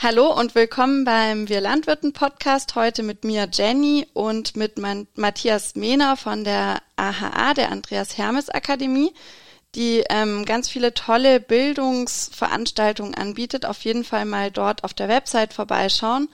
Hallo und willkommen beim Wir Landwirten Podcast. Heute mit mir Jenny und mit Matthias Mehner von der AHA, der Andreas Hermes Akademie, die ähm, ganz viele tolle Bildungsveranstaltungen anbietet. Auf jeden Fall mal dort auf der Website vorbeischauen.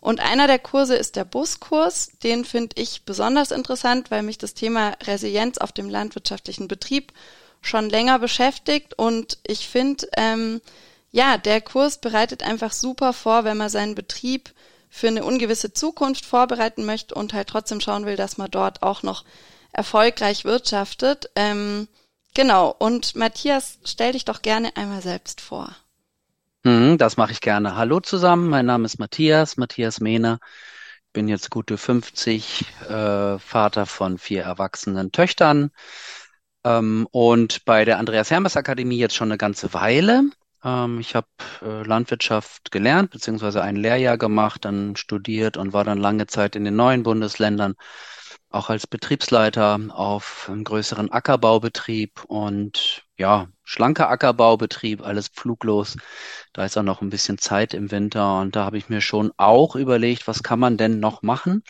Und einer der Kurse ist der Buskurs. Den finde ich besonders interessant, weil mich das Thema Resilienz auf dem landwirtschaftlichen Betrieb schon länger beschäftigt. Und ich finde, ähm, ja, der Kurs bereitet einfach super vor, wenn man seinen Betrieb für eine ungewisse Zukunft vorbereiten möchte und halt trotzdem schauen will, dass man dort auch noch erfolgreich wirtschaftet. Ähm, genau. Und Matthias, stell dich doch gerne einmal selbst vor. Mhm, das mache ich gerne. Hallo zusammen, mein Name ist Matthias, Matthias Mehner. Bin jetzt gute 50, äh, Vater von vier erwachsenen Töchtern ähm, und bei der Andreas Hermes Akademie jetzt schon eine ganze Weile. Ähm, ich habe äh, Landwirtschaft gelernt, beziehungsweise ein Lehrjahr gemacht, dann studiert und war dann lange Zeit in den neuen Bundesländern auch als Betriebsleiter auf einem größeren Ackerbaubetrieb und ja, schlanker Ackerbaubetrieb, alles pfluglos. Da ist auch noch ein bisschen Zeit im Winter und da habe ich mir schon auch überlegt, was kann man denn noch machen?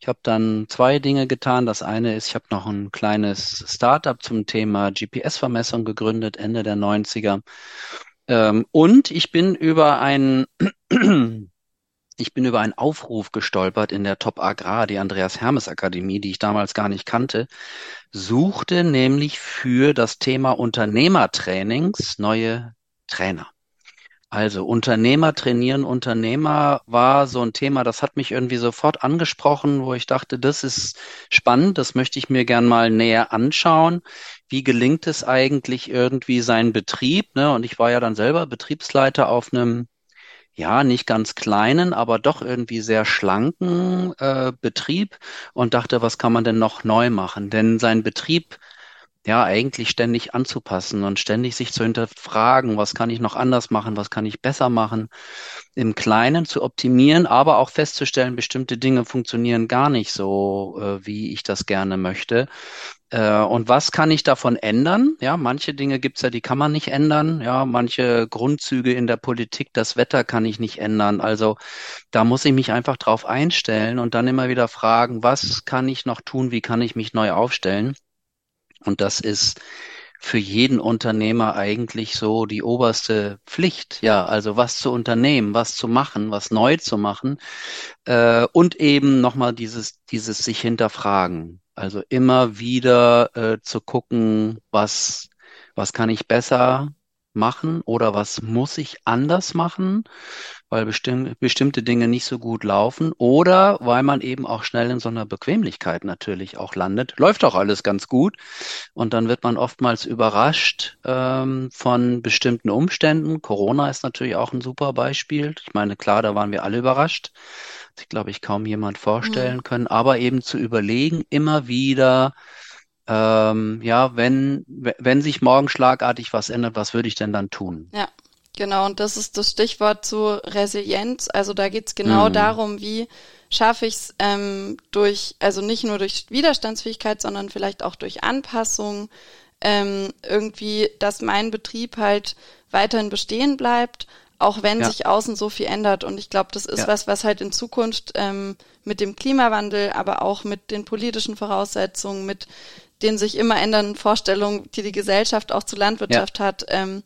Ich habe dann zwei Dinge getan. Das eine ist, ich habe noch ein kleines Startup zum Thema GPS-Vermessung gegründet, Ende der 90er. Ähm, und ich bin über ein ich bin über einen Aufruf gestolpert in der Top Agrar, die Andreas Hermes Akademie, die ich damals gar nicht kannte, suchte nämlich für das Thema Unternehmertrainings neue Trainer. Also Unternehmer trainieren Unternehmer war so ein Thema, das hat mich irgendwie sofort angesprochen, wo ich dachte, das ist spannend, das möchte ich mir gern mal näher anschauen. Wie gelingt es eigentlich irgendwie sein Betrieb? Ne? Und ich war ja dann selber Betriebsleiter auf einem ja, nicht ganz kleinen, aber doch irgendwie sehr schlanken äh, Betrieb und dachte, was kann man denn noch neu machen? Denn sein Betrieb ja eigentlich ständig anzupassen und ständig sich zu hinterfragen, was kann ich noch anders machen, was kann ich besser machen, im Kleinen zu optimieren, aber auch festzustellen, bestimmte Dinge funktionieren gar nicht so, äh, wie ich das gerne möchte. Äh, und was kann ich davon ändern? Ja, manche Dinge gibt's ja, die kann man nicht ändern. Ja, manche Grundzüge in der Politik, das Wetter kann ich nicht ändern. Also da muss ich mich einfach drauf einstellen und dann immer wieder fragen, was kann ich noch tun? Wie kann ich mich neu aufstellen? Und das ist für jeden Unternehmer eigentlich so die oberste Pflicht, ja, also was zu unternehmen, was zu machen, was neu zu machen äh, und eben nochmal dieses, dieses sich hinterfragen. Also immer wieder äh, zu gucken, was, was kann ich besser machen oder was muss ich anders machen weil bestimm bestimmte Dinge nicht so gut laufen oder weil man eben auch schnell in so einer Bequemlichkeit natürlich auch landet. Läuft auch alles ganz gut und dann wird man oftmals überrascht ähm, von bestimmten Umständen. Corona ist natürlich auch ein super Beispiel. Ich meine, klar, da waren wir alle überrascht. Ich glaube, ich kaum jemand vorstellen mhm. können, aber eben zu überlegen, immer wieder, ähm, ja, wenn, wenn sich morgen schlagartig was ändert, was würde ich denn dann tun? Ja. Genau, und das ist das Stichwort zu Resilienz. Also da geht's genau mhm. darum, wie schaffe ich es ähm, durch, also nicht nur durch Widerstandsfähigkeit, sondern vielleicht auch durch Anpassung, ähm, irgendwie, dass mein Betrieb halt weiterhin bestehen bleibt, auch wenn ja. sich außen so viel ändert. Und ich glaube, das ist ja. was, was halt in Zukunft ähm, mit dem Klimawandel, aber auch mit den politischen Voraussetzungen, mit den sich immer ändernden Vorstellungen, die die Gesellschaft auch zur Landwirtschaft ja. hat, ähm,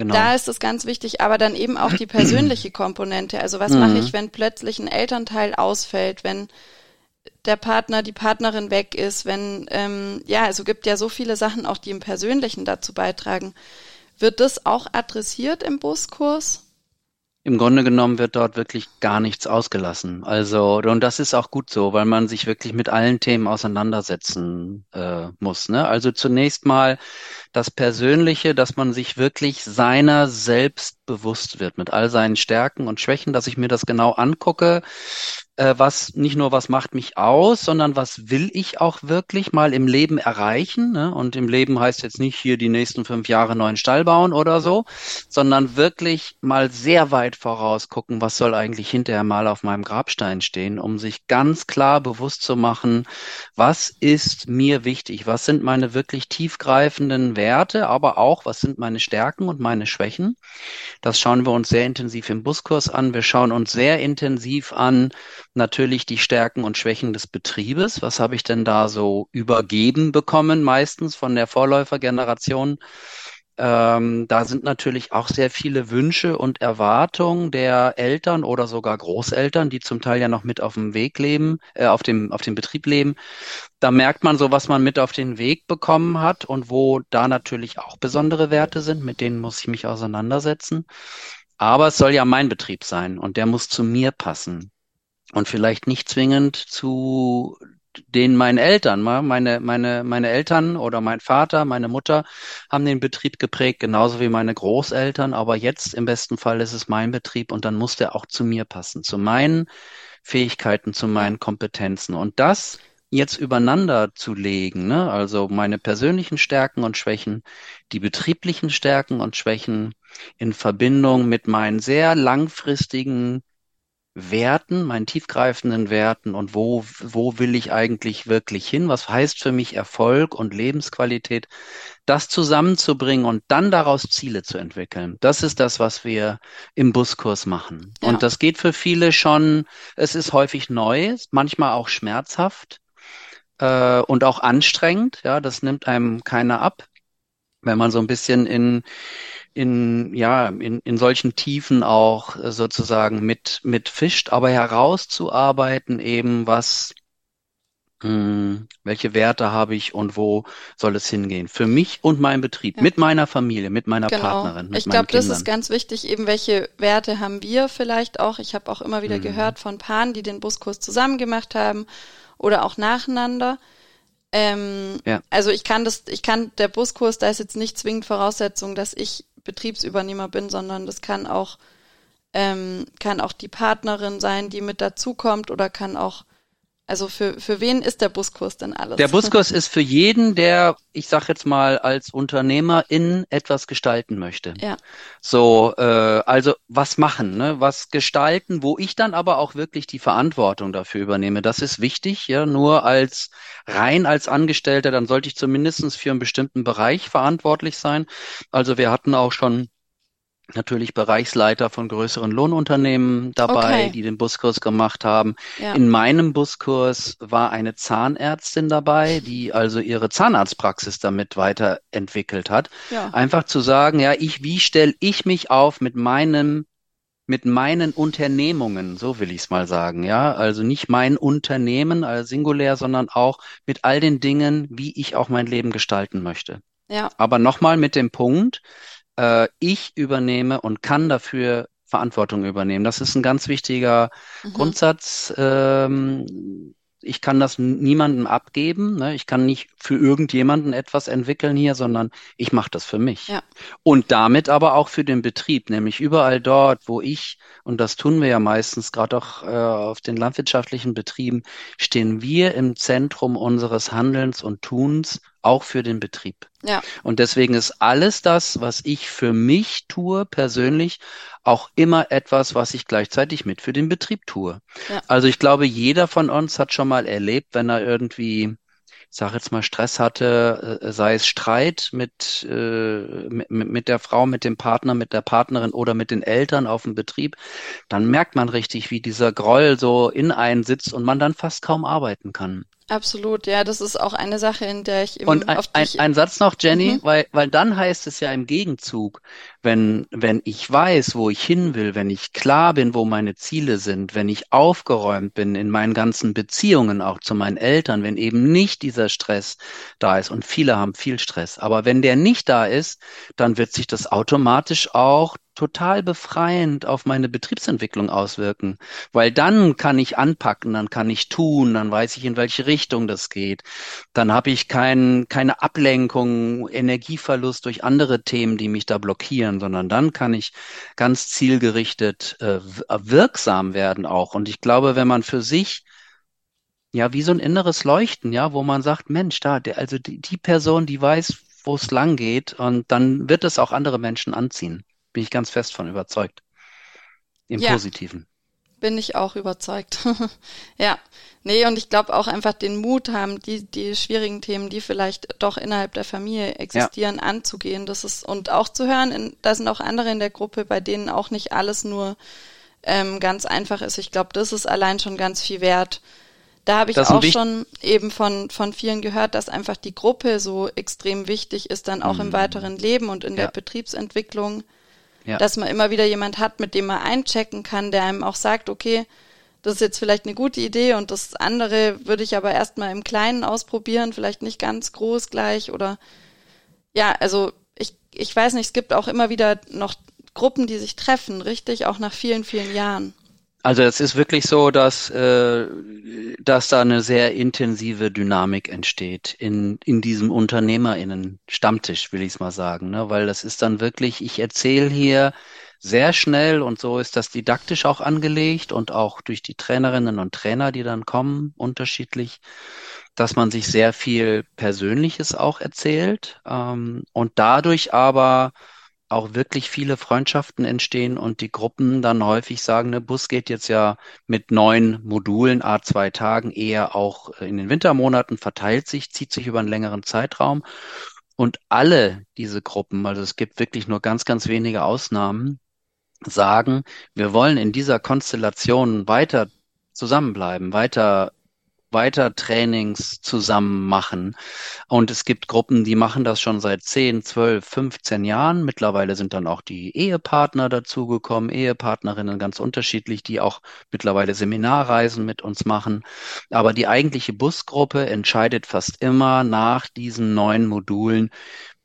Genau. Da ist es ganz wichtig, aber dann eben auch die persönliche Komponente. Also was mhm. mache ich, wenn plötzlich ein Elternteil ausfällt, wenn der Partner, die Partnerin weg ist, wenn, ähm, ja, also gibt ja so viele Sachen auch, die im Persönlichen dazu beitragen. Wird das auch adressiert im Buskurs? Im Grunde genommen wird dort wirklich gar nichts ausgelassen. Also, und das ist auch gut so, weil man sich wirklich mit allen Themen auseinandersetzen äh, muss. Ne? Also zunächst mal das Persönliche, dass man sich wirklich seiner selbst bewusst wird, mit all seinen Stärken und Schwächen, dass ich mir das genau angucke, äh, was nicht nur was macht mich aus, sondern was will ich auch wirklich mal im Leben erreichen. Ne? Und im Leben heißt jetzt nicht hier die nächsten fünf Jahre neuen Stall bauen oder so, sondern wirklich mal sehr weit voraus gucken, was soll eigentlich hinterher mal auf meinem Grabstein stehen, um sich ganz klar bewusst zu machen, was ist mir wichtig, was sind meine wirklich tiefgreifenden Werte, aber auch, was sind meine Stärken und meine Schwächen. Das schauen wir uns sehr intensiv im Buskurs an. Wir schauen uns sehr intensiv an, natürlich die Stärken und Schwächen des Betriebes. Was habe ich denn da so übergeben bekommen, meistens von der Vorläufergeneration? Ähm, da sind natürlich auch sehr viele Wünsche und Erwartungen der Eltern oder sogar Großeltern, die zum Teil ja noch mit auf dem Weg leben, äh, auf dem, auf dem Betrieb leben. Da merkt man so, was man mit auf den Weg bekommen hat und wo da natürlich auch besondere Werte sind, mit denen muss ich mich auseinandersetzen. Aber es soll ja mein Betrieb sein und der muss zu mir passen und vielleicht nicht zwingend zu den meinen Eltern, meine, meine, meine Eltern oder mein Vater, meine Mutter haben den Betrieb geprägt, genauso wie meine Großeltern. Aber jetzt im besten Fall ist es mein Betrieb und dann muss der auch zu mir passen, zu meinen Fähigkeiten, zu meinen Kompetenzen. Und das jetzt übereinander zu legen, ne? also meine persönlichen Stärken und Schwächen, die betrieblichen Stärken und Schwächen in Verbindung mit meinen sehr langfristigen Werten, meinen tiefgreifenden Werten und wo, wo will ich eigentlich wirklich hin? Was heißt für mich Erfolg und Lebensqualität? Das zusammenzubringen und dann daraus Ziele zu entwickeln. Das ist das, was wir im Buskurs machen. Ja. Und das geht für viele schon, es ist häufig neu, manchmal auch schmerzhaft äh, und auch anstrengend. Ja, das nimmt einem keiner ab. Wenn man so ein bisschen in in, ja, in, in solchen Tiefen auch äh, sozusagen mit, mit fischt, aber herauszuarbeiten eben, was, mh, hm, welche Werte habe ich und wo soll es hingehen? Für mich und meinen Betrieb, ja. mit meiner Familie, mit meiner genau. Partnerin. Mit ich glaube, das ist ganz wichtig, eben welche Werte haben wir vielleicht auch. Ich habe auch immer wieder mhm. gehört von Paaren, die den Buskurs zusammen gemacht haben oder auch nacheinander. Ähm, ja. Also ich kann das, ich kann, der Buskurs, da ist jetzt nicht zwingend Voraussetzung, dass ich Betriebsübernehmer bin, sondern das kann auch, ähm, kann auch die Partnerin sein, die mit dazukommt oder kann auch also für, für wen ist der Buskurs denn alles? Der Buskurs ist für jeden, der, ich sag jetzt mal, als Unternehmer in etwas gestalten möchte. Ja. So, äh, also was machen, ne? was gestalten, wo ich dann aber auch wirklich die Verantwortung dafür übernehme. Das ist wichtig, ja, nur als rein als Angestellter, dann sollte ich zumindestens für einen bestimmten Bereich verantwortlich sein. Also wir hatten auch schon natürlich Bereichsleiter von größeren Lohnunternehmen dabei, okay. die den Buskurs gemacht haben. Ja. In meinem Buskurs war eine Zahnärztin dabei, die also ihre Zahnarztpraxis damit weiterentwickelt hat. Ja. Einfach zu sagen, ja, ich, wie stelle ich mich auf mit meinem mit meinen Unternehmungen, so will ich es mal sagen, ja, also nicht mein Unternehmen als singulär, sondern auch mit all den Dingen, wie ich auch mein Leben gestalten möchte. Ja. Aber nochmal mit dem Punkt, äh, ich übernehme und kann dafür Verantwortung übernehmen. Das ist ein ganz wichtiger mhm. Grundsatz. Ähm, ich kann das niemandem abgeben. Ne? Ich kann nicht für irgendjemanden etwas entwickeln hier, sondern ich mache das für mich. Ja. Und damit aber auch für den Betrieb, nämlich überall dort, wo ich, und das tun wir ja meistens, gerade auch äh, auf den landwirtschaftlichen Betrieben, stehen wir im Zentrum unseres Handelns und Tuns auch für den Betrieb. Ja. Und deswegen ist alles das, was ich für mich tue, persönlich, auch immer etwas, was ich gleichzeitig mit für den Betrieb tue. Ja. Also ich glaube, jeder von uns hat schon mal erlebt, wenn er irgendwie ich sage jetzt mal, Stress hatte, äh, sei es Streit mit, äh, mit, mit der Frau, mit dem Partner, mit der Partnerin oder mit den Eltern auf dem Betrieb, dann merkt man richtig, wie dieser Groll so in einen sitzt und man dann fast kaum arbeiten kann. Absolut, ja, das ist auch eine Sache, in der ich eben Und ein, ein, ein Satz noch, Jenny, mhm. weil, weil dann heißt es ja im Gegenzug, wenn, wenn ich weiß, wo ich hin will, wenn ich klar bin, wo meine Ziele sind, wenn ich aufgeräumt bin in meinen ganzen Beziehungen auch zu meinen Eltern, wenn eben nicht dieser Stress da ist. Und viele haben viel Stress, aber wenn der nicht da ist, dann wird sich das automatisch auch total befreiend auf meine Betriebsentwicklung auswirken, weil dann kann ich anpacken, dann kann ich tun, dann weiß ich, in welche Richtung das geht. Dann habe ich kein, keine Ablenkung, Energieverlust durch andere Themen, die mich da blockieren, sondern dann kann ich ganz zielgerichtet äh, wirksam werden auch. Und ich glaube, wenn man für sich ja, wie so ein inneres Leuchten, ja, wo man sagt, Mensch, da, der, also die, die Person, die weiß, wo es lang geht, und dann wird es auch andere Menschen anziehen. Bin ich ganz fest von überzeugt. Im ja. Positiven. Bin ich auch überzeugt. ja. Nee, und ich glaube auch einfach den Mut haben, die, die schwierigen Themen, die vielleicht doch innerhalb der Familie existieren, ja. anzugehen. Das ist, und auch zu hören, in, da sind auch andere in der Gruppe, bei denen auch nicht alles nur ähm, ganz einfach ist. Ich glaube, das ist allein schon ganz viel wert. Da habe ich auch schon eben von, von vielen gehört, dass einfach die Gruppe so extrem wichtig ist, dann auch mhm. im weiteren Leben und in ja. der Betriebsentwicklung. Ja. Dass man immer wieder jemand hat, mit dem man einchecken kann, der einem auch sagt, okay, das ist jetzt vielleicht eine gute Idee und das andere würde ich aber erstmal im Kleinen ausprobieren, vielleicht nicht ganz groß gleich oder ja, also ich, ich weiß nicht, es gibt auch immer wieder noch Gruppen, die sich treffen, richtig, auch nach vielen, vielen Jahren. Also es ist wirklich so, dass, äh, dass da eine sehr intensive Dynamik entsteht in, in diesem UnternehmerInnen-Stammtisch, will ich es mal sagen. Ne? Weil das ist dann wirklich, ich erzähle hier sehr schnell und so ist das didaktisch auch angelegt und auch durch die Trainerinnen und Trainer, die dann kommen, unterschiedlich, dass man sich sehr viel Persönliches auch erzählt ähm, und dadurch aber auch wirklich viele Freundschaften entstehen und die Gruppen dann häufig sagen, ne, Bus geht jetzt ja mit neun Modulen, a zwei Tagen eher auch in den Wintermonaten, verteilt sich, zieht sich über einen längeren Zeitraum. Und alle diese Gruppen, also es gibt wirklich nur ganz, ganz wenige Ausnahmen, sagen, wir wollen in dieser Konstellation weiter zusammenbleiben, weiter weiter Trainings zusammen machen. Und es gibt Gruppen, die machen das schon seit 10, 12, 15 Jahren. Mittlerweile sind dann auch die Ehepartner dazugekommen, Ehepartnerinnen ganz unterschiedlich, die auch mittlerweile Seminarreisen mit uns machen. Aber die eigentliche Busgruppe entscheidet fast immer nach diesen neuen Modulen,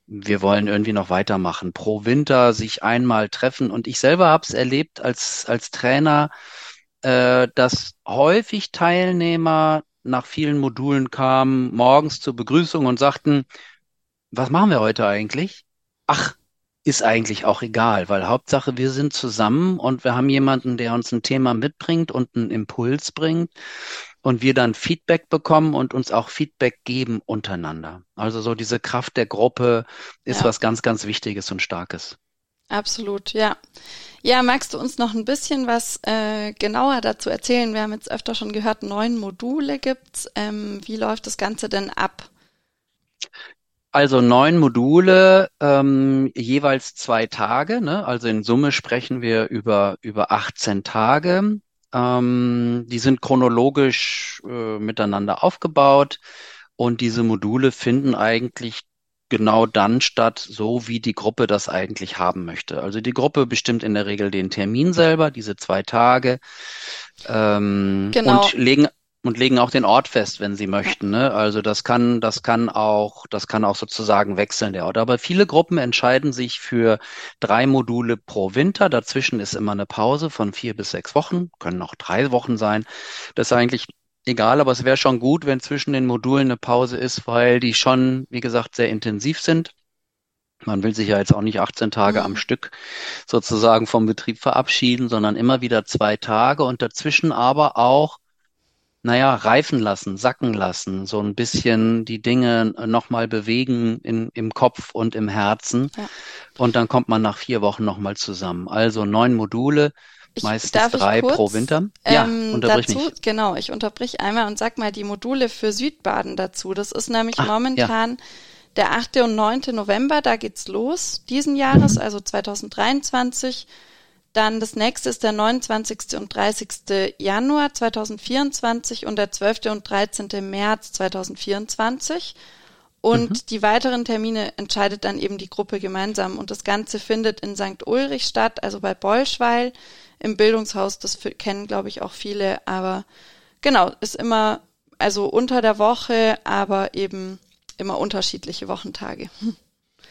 wir wollen irgendwie noch weitermachen. Pro Winter sich einmal treffen. Und ich selber habe es erlebt als, als Trainer, äh, dass häufig Teilnehmer nach vielen Modulen kamen, morgens zur Begrüßung und sagten, was machen wir heute eigentlich? Ach, ist eigentlich auch egal, weil Hauptsache wir sind zusammen und wir haben jemanden, der uns ein Thema mitbringt und einen Impuls bringt und wir dann Feedback bekommen und uns auch Feedback geben untereinander. Also so diese Kraft der Gruppe ist ja. was ganz, ganz Wichtiges und Starkes. Absolut, ja. Ja, magst du uns noch ein bisschen was äh, genauer dazu erzählen? Wir haben jetzt öfter schon gehört, neun Module gibt's. Ähm, wie läuft das Ganze denn ab? Also neun Module, ähm, jeweils zwei Tage. Ne? Also in Summe sprechen wir über über 18 Tage. Ähm, die sind chronologisch äh, miteinander aufgebaut und diese Module finden eigentlich genau dann statt, so wie die Gruppe das eigentlich haben möchte. Also die Gruppe bestimmt in der Regel den Termin selber, diese zwei Tage, ähm, genau. und legen und legen auch den Ort fest, wenn sie möchten. Ne? Also das kann, das kann auch, das kann auch sozusagen wechseln der Ort. Aber viele Gruppen entscheiden sich für drei Module pro Winter. Dazwischen ist immer eine Pause von vier bis sechs Wochen, können auch drei Wochen sein. Das ist eigentlich egal, aber es wäre schon gut, wenn zwischen den Modulen eine Pause ist, weil die schon, wie gesagt, sehr intensiv sind. Man will sich ja jetzt auch nicht 18 Tage mhm. am Stück sozusagen vom Betrieb verabschieden, sondern immer wieder zwei Tage und dazwischen aber auch, naja, reifen lassen, sacken lassen, so ein bisschen die Dinge nochmal bewegen in, im Kopf und im Herzen. Ja. Und dann kommt man nach vier Wochen nochmal zusammen. Also neun Module, ich, Meistens drei kurz, pro Winter. Ja, ähm, unterbrich dazu, mich. Genau, ich unterbrich einmal und sag mal die Module für Südbaden dazu. Das ist nämlich Ach, momentan ja. der 8. und 9. November, da geht's los, diesen Jahres, mhm. also 2023. Dann das nächste ist der 29. und 30. Januar 2024 und der 12. und 13. März 2024. Und mhm. die weiteren Termine entscheidet dann eben die Gruppe gemeinsam. Und das Ganze findet in St. Ulrich statt, also bei Bolschweil im Bildungshaus. Das kennen, glaube ich, auch viele. Aber genau, ist immer, also unter der Woche, aber eben immer unterschiedliche Wochentage.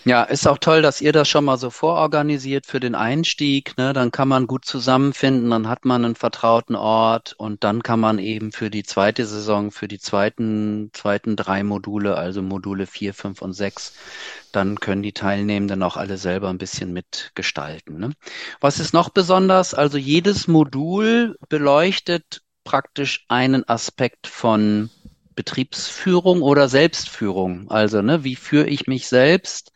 Ja, ist auch toll, dass ihr das schon mal so vororganisiert für den Einstieg. Ne? Dann kann man gut zusammenfinden, dann hat man einen vertrauten Ort und dann kann man eben für die zweite Saison, für die zweiten, zweiten drei Module, also Module vier, fünf und sechs, dann können die Teilnehmenden auch alle selber ein bisschen mitgestalten. Ne? Was ist noch besonders? Also jedes Modul beleuchtet praktisch einen Aspekt von Betriebsführung oder Selbstführung. Also, ne, wie führe ich mich selbst?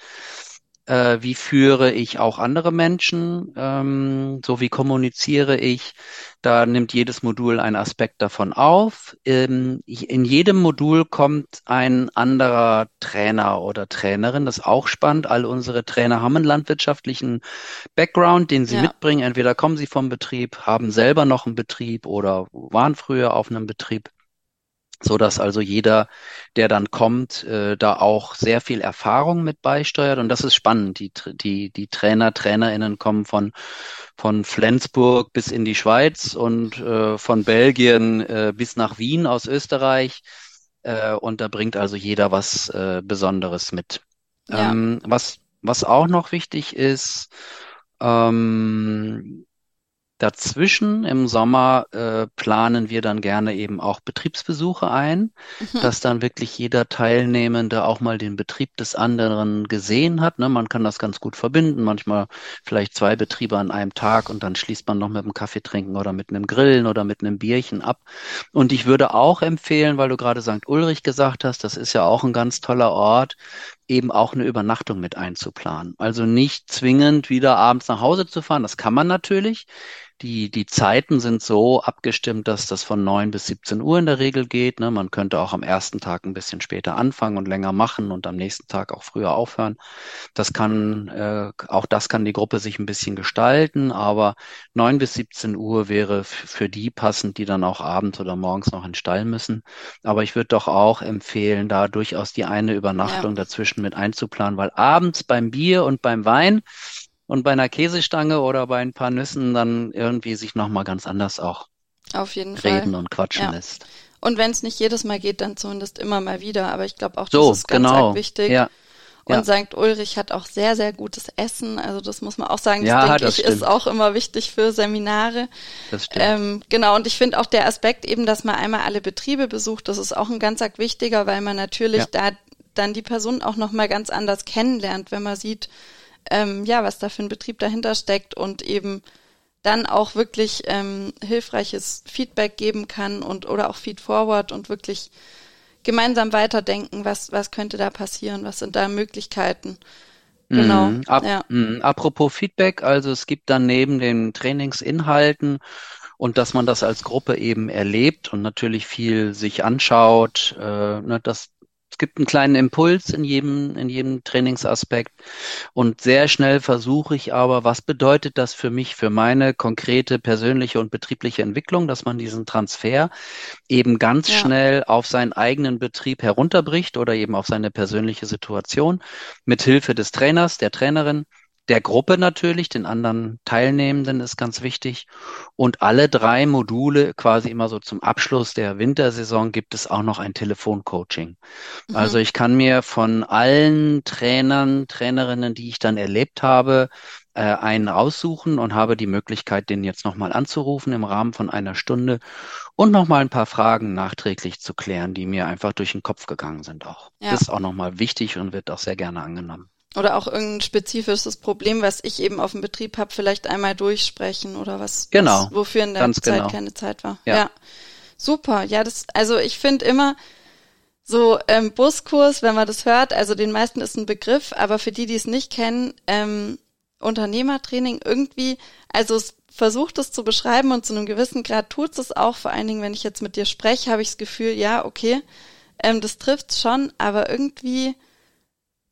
äh, wie führe ich auch andere Menschen, ähm, so wie kommuniziere ich. Da nimmt jedes Modul einen Aspekt davon auf. Ähm, in jedem Modul kommt ein anderer Trainer oder Trainerin. Das ist auch spannend. All unsere Trainer haben einen landwirtschaftlichen Background, den sie ja. mitbringen. Entweder kommen sie vom Betrieb, haben selber noch einen Betrieb oder waren früher auf einem Betrieb so dass also jeder, der dann kommt, äh, da auch sehr viel Erfahrung mit beisteuert. Und das ist spannend. Die, die, die Trainer, Trainerinnen kommen von, von Flensburg bis in die Schweiz und äh, von Belgien äh, bis nach Wien aus Österreich. Äh, und da bringt also jeder was äh, Besonderes mit. Ja. Ähm, was, was auch noch wichtig ist, ähm, Dazwischen im Sommer äh, planen wir dann gerne eben auch Betriebsbesuche ein, mhm. dass dann wirklich jeder Teilnehmende auch mal den Betrieb des anderen gesehen hat. Ne? Man kann das ganz gut verbinden, manchmal vielleicht zwei Betriebe an einem Tag und dann schließt man noch mit einem Kaffee trinken oder mit einem Grillen oder mit einem Bierchen ab. Und ich würde auch empfehlen, weil du gerade St. Ulrich gesagt hast, das ist ja auch ein ganz toller Ort, eben auch eine Übernachtung mit einzuplanen. Also nicht zwingend wieder abends nach Hause zu fahren. Das kann man natürlich. Die, die Zeiten sind so abgestimmt, dass das von 9 bis 17 Uhr in der Regel geht. Ne? Man könnte auch am ersten Tag ein bisschen später anfangen und länger machen und am nächsten Tag auch früher aufhören. Das kann, äh, auch das kann die Gruppe sich ein bisschen gestalten, aber 9 bis 17 Uhr wäre für die passend, die dann auch abends oder morgens noch in den Stall müssen. Aber ich würde doch auch empfehlen, da durchaus die eine Übernachtung ja. dazwischen mit einzuplanen, weil abends beim Bier und beim Wein und bei einer Käsestange oder bei ein paar Nüssen dann irgendwie sich nochmal ganz anders auch Auf jeden reden Fall. und quatschen ja. lässt. Und wenn es nicht jedes Mal geht, dann zumindest immer mal wieder. Aber ich glaube auch, so, das ist ganz genau. wichtig. Ja. Und ja. St. Ulrich hat auch sehr, sehr gutes Essen. Also das muss man auch sagen. Das ja, denke das ich stimmt. ist auch immer wichtig für Seminare. Das stimmt. Ähm, genau. Und ich finde auch der Aspekt eben, dass man einmal alle Betriebe besucht, das ist auch ein ganz wichtiger, weil man natürlich ja. da dann die Person auch nochmal ganz anders kennenlernt, wenn man sieht, ähm, ja, was da für ein Betrieb dahinter steckt und eben dann auch wirklich ähm, hilfreiches Feedback geben kann und oder auch Feedforward und wirklich gemeinsam weiterdenken, was, was könnte da passieren, was sind da Möglichkeiten. Genau. Mm, ab, ja. mm, apropos Feedback, also es gibt dann neben den Trainingsinhalten und dass man das als Gruppe eben erlebt und natürlich viel sich anschaut, äh, ne, das, es gibt einen kleinen Impuls in jedem, in jedem Trainingsaspekt und sehr schnell versuche ich aber, was bedeutet das für mich, für meine konkrete persönliche und betriebliche Entwicklung, dass man diesen Transfer eben ganz ja. schnell auf seinen eigenen Betrieb herunterbricht oder eben auf seine persönliche Situation mit Hilfe des Trainers, der Trainerin der Gruppe natürlich, den anderen Teilnehmenden ist ganz wichtig. Und alle drei Module, quasi immer so zum Abschluss der Wintersaison, gibt es auch noch ein Telefoncoaching. Mhm. Also ich kann mir von allen Trainern, Trainerinnen, die ich dann erlebt habe, äh, einen aussuchen und habe die Möglichkeit, den jetzt nochmal anzurufen im Rahmen von einer Stunde und nochmal ein paar Fragen nachträglich zu klären, die mir einfach durch den Kopf gegangen sind auch. Ja. Das ist auch nochmal wichtig und wird auch sehr gerne angenommen. Oder auch irgendein spezifisches Problem, was ich eben auf dem Betrieb habe, vielleicht einmal durchsprechen oder was, genau, was wofür in der Zeit genau. keine Zeit war. Ja. ja. Super. Ja, das, also ich finde immer so ähm, Buskurs, wenn man das hört, also den meisten ist ein Begriff, aber für die, die es nicht kennen, ähm, Unternehmertraining irgendwie, also es versucht es zu beschreiben und zu einem gewissen Grad tut es auch. Vor allen Dingen, wenn ich jetzt mit dir spreche, habe ich das Gefühl, ja, okay, ähm, das trifft schon, aber irgendwie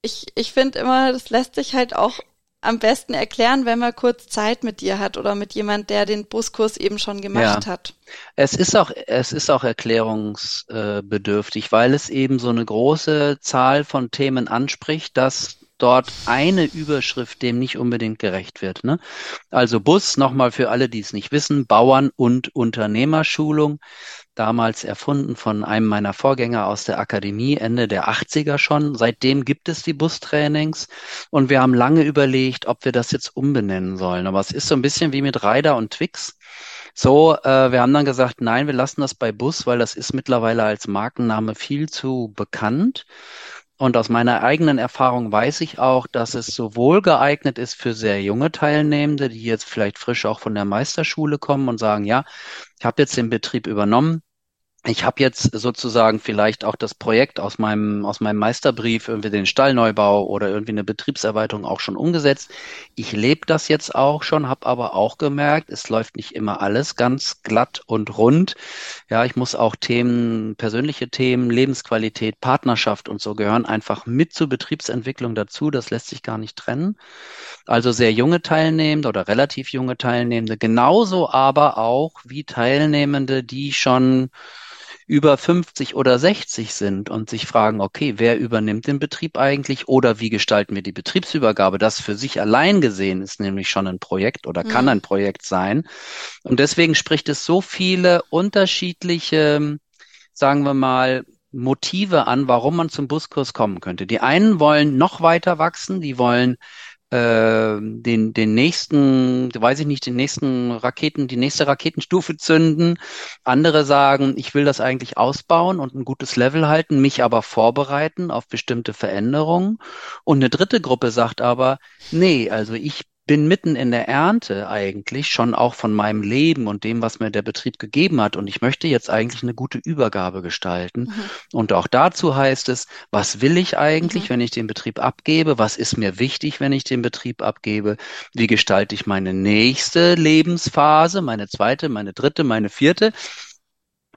ich, ich finde immer, das lässt sich halt auch am besten erklären, wenn man kurz Zeit mit dir hat oder mit jemand, der den Buskurs eben schon gemacht ja. hat. Es ist auch, es ist auch erklärungsbedürftig, weil es eben so eine große Zahl von Themen anspricht, dass dort eine Überschrift dem nicht unbedingt gerecht wird. Ne? Also Bus, nochmal für alle, die es nicht wissen, Bauern- und Unternehmerschulung damals erfunden von einem meiner Vorgänger aus der Akademie, Ende der 80er schon. Seitdem gibt es die Bustrainings und wir haben lange überlegt, ob wir das jetzt umbenennen sollen. Aber es ist so ein bisschen wie mit Ryder und Twix. So, äh, wir haben dann gesagt, nein, wir lassen das bei Bus, weil das ist mittlerweile als Markenname viel zu bekannt. Und aus meiner eigenen Erfahrung weiß ich auch, dass es sowohl geeignet ist für sehr junge Teilnehmende, die jetzt vielleicht frisch auch von der Meisterschule kommen und sagen, ja, ich habe jetzt den Betrieb übernommen, ich habe jetzt sozusagen vielleicht auch das Projekt aus meinem, aus meinem Meisterbrief, irgendwie den Stallneubau oder irgendwie eine Betriebserweiterung auch schon umgesetzt. Ich lebe das jetzt auch schon, habe aber auch gemerkt, es läuft nicht immer alles ganz glatt und rund. Ja, ich muss auch Themen, persönliche Themen, Lebensqualität, Partnerschaft und so gehören einfach mit zur Betriebsentwicklung dazu. Das lässt sich gar nicht trennen. Also sehr junge Teilnehmende oder relativ junge Teilnehmende, genauso aber auch wie Teilnehmende, die schon über 50 oder 60 sind und sich fragen, okay, wer übernimmt den Betrieb eigentlich oder wie gestalten wir die Betriebsübergabe? Das für sich allein gesehen ist nämlich schon ein Projekt oder kann mhm. ein Projekt sein. Und deswegen spricht es so viele unterschiedliche, sagen wir mal, Motive an, warum man zum Buskurs kommen könnte. Die einen wollen noch weiter wachsen, die wollen äh, den, den nächsten, weiß ich nicht, den nächsten Raketen, die nächste Raketenstufe zünden. Andere sagen, ich will das eigentlich ausbauen und ein gutes Level halten, mich aber vorbereiten auf bestimmte Veränderungen. Und eine dritte Gruppe sagt aber, nee, also ich bin mitten in der Ernte eigentlich schon auch von meinem Leben und dem, was mir der Betrieb gegeben hat. Und ich möchte jetzt eigentlich eine gute Übergabe gestalten. Mhm. Und auch dazu heißt es, was will ich eigentlich, mhm. wenn ich den Betrieb abgebe? Was ist mir wichtig, wenn ich den Betrieb abgebe? Wie gestalte ich meine nächste Lebensphase, meine zweite, meine dritte, meine vierte?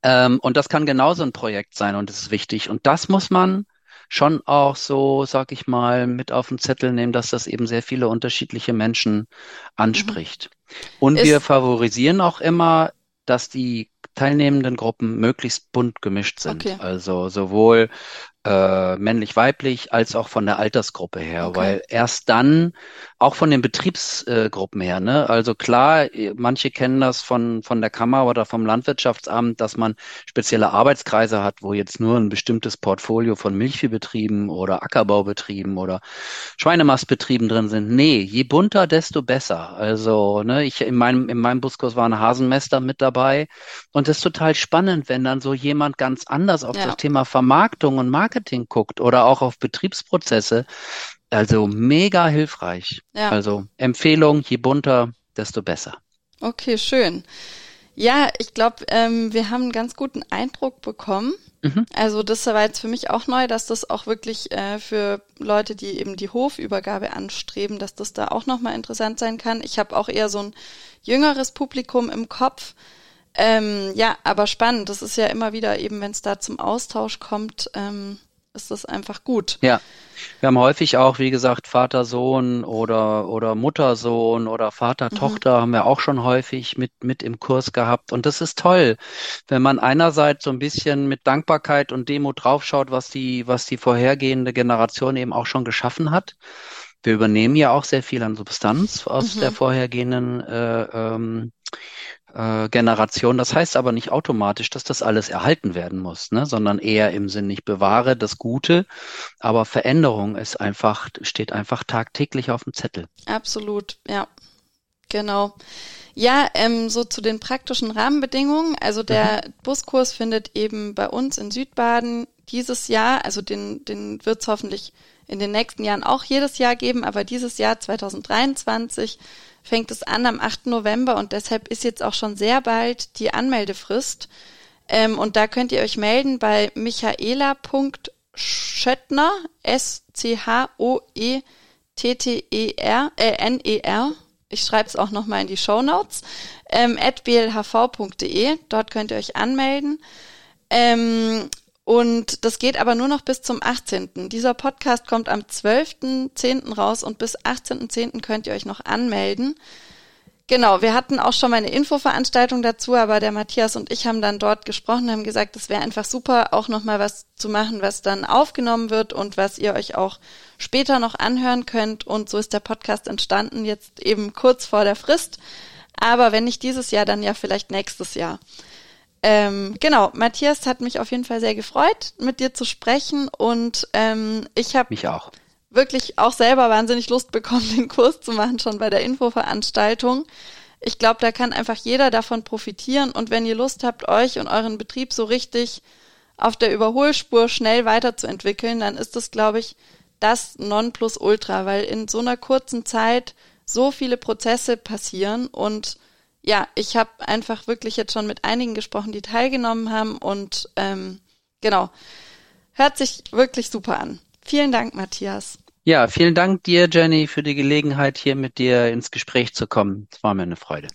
Ähm, und das kann genauso ein Projekt sein und es ist wichtig. Und das muss man schon auch so, sag ich mal, mit auf den Zettel nehmen, dass das eben sehr viele unterschiedliche Menschen anspricht. Mhm. Und Ist wir favorisieren auch immer, dass die teilnehmenden Gruppen möglichst bunt gemischt sind. Okay. Also sowohl äh, männlich-weiblich als auch von der Altersgruppe her, okay. weil erst dann, auch von den Betriebsgruppen äh, her, ne, also klar, manche kennen das von, von der Kammer oder vom Landwirtschaftsamt, dass man spezielle Arbeitskreise hat, wo jetzt nur ein bestimmtes Portfolio von Milchviehbetrieben oder Ackerbaubetrieben oder Schweinemastbetrieben drin sind. Nee, je bunter, desto besser. Also, ne, ich in meinem, in meinem Buskurs war ein Hasenmester mit dabei und das ist total spannend, wenn dann so jemand ganz anders auf ja. das Thema Vermarktung und Marketing Marketing guckt oder auch auf Betriebsprozesse. Also mega hilfreich. Ja. Also Empfehlung, je bunter, desto besser. Okay, schön. Ja, ich glaube, ähm, wir haben einen ganz guten Eindruck bekommen. Mhm. Also das war jetzt für mich auch neu, dass das auch wirklich äh, für Leute, die eben die Hofübergabe anstreben, dass das da auch nochmal interessant sein kann. Ich habe auch eher so ein jüngeres Publikum im Kopf, ähm, ja, aber spannend. Das ist ja immer wieder eben, wenn es da zum Austausch kommt, ähm, ist das einfach gut. Ja, wir haben häufig auch, wie gesagt, Vater-Sohn oder, oder Mutter-Sohn oder Vater-Tochter mhm. haben wir auch schon häufig mit, mit im Kurs gehabt. Und das ist toll, wenn man einerseits so ein bisschen mit Dankbarkeit und Demo draufschaut, was die, was die vorhergehende Generation eben auch schon geschaffen hat. Wir übernehmen ja auch sehr viel an Substanz aus mhm. der vorhergehenden äh, ähm, äh, Generation. Das heißt aber nicht automatisch, dass das alles erhalten werden muss, ne? sondern eher im Sinn, ich bewahre das Gute, aber Veränderung ist einfach, steht einfach tagtäglich auf dem Zettel. Absolut, ja. Genau. Ja, ähm, so zu den praktischen Rahmenbedingungen. Also der mhm. Buskurs findet eben bei uns in Südbaden dieses Jahr, also den, den wird es hoffentlich in den nächsten Jahren auch jedes Jahr geben, aber dieses Jahr 2023 fängt es an am 8. November und deshalb ist jetzt auch schon sehr bald die Anmeldefrist. Ähm, und da könnt ihr euch melden bei michaela.schöttner, S-C-H-O-E-T-T-E-R, äh, N-E-R. Ich schreibe es auch nochmal in die Show Notes. Ähm, at blhv.de. Dort könnt ihr euch anmelden. Ähm, und das geht aber nur noch bis zum 18. Dieser Podcast kommt am 12.10. raus und bis 18.10. könnt ihr euch noch anmelden. Genau, wir hatten auch schon mal eine Infoveranstaltung dazu, aber der Matthias und ich haben dann dort gesprochen, haben gesagt, es wäre einfach super, auch nochmal was zu machen, was dann aufgenommen wird und was ihr euch auch später noch anhören könnt. Und so ist der Podcast entstanden, jetzt eben kurz vor der Frist. Aber wenn nicht dieses Jahr, dann ja vielleicht nächstes Jahr. Ähm, genau, Matthias hat mich auf jeden Fall sehr gefreut, mit dir zu sprechen und ähm, ich habe mich auch wirklich auch selber wahnsinnig Lust bekommen, den Kurs zu machen, schon bei der Infoveranstaltung. Ich glaube, da kann einfach jeder davon profitieren und wenn ihr Lust habt, euch und euren Betrieb so richtig auf der Überholspur schnell weiterzuentwickeln, dann ist das, glaube ich, das Nonplusultra, weil in so einer kurzen Zeit so viele Prozesse passieren und ja, ich habe einfach wirklich jetzt schon mit einigen gesprochen, die teilgenommen haben und ähm, genau, hört sich wirklich super an. Vielen Dank, Matthias. Ja, vielen Dank dir, Jenny, für die Gelegenheit, hier mit dir ins Gespräch zu kommen. Es war mir eine Freude.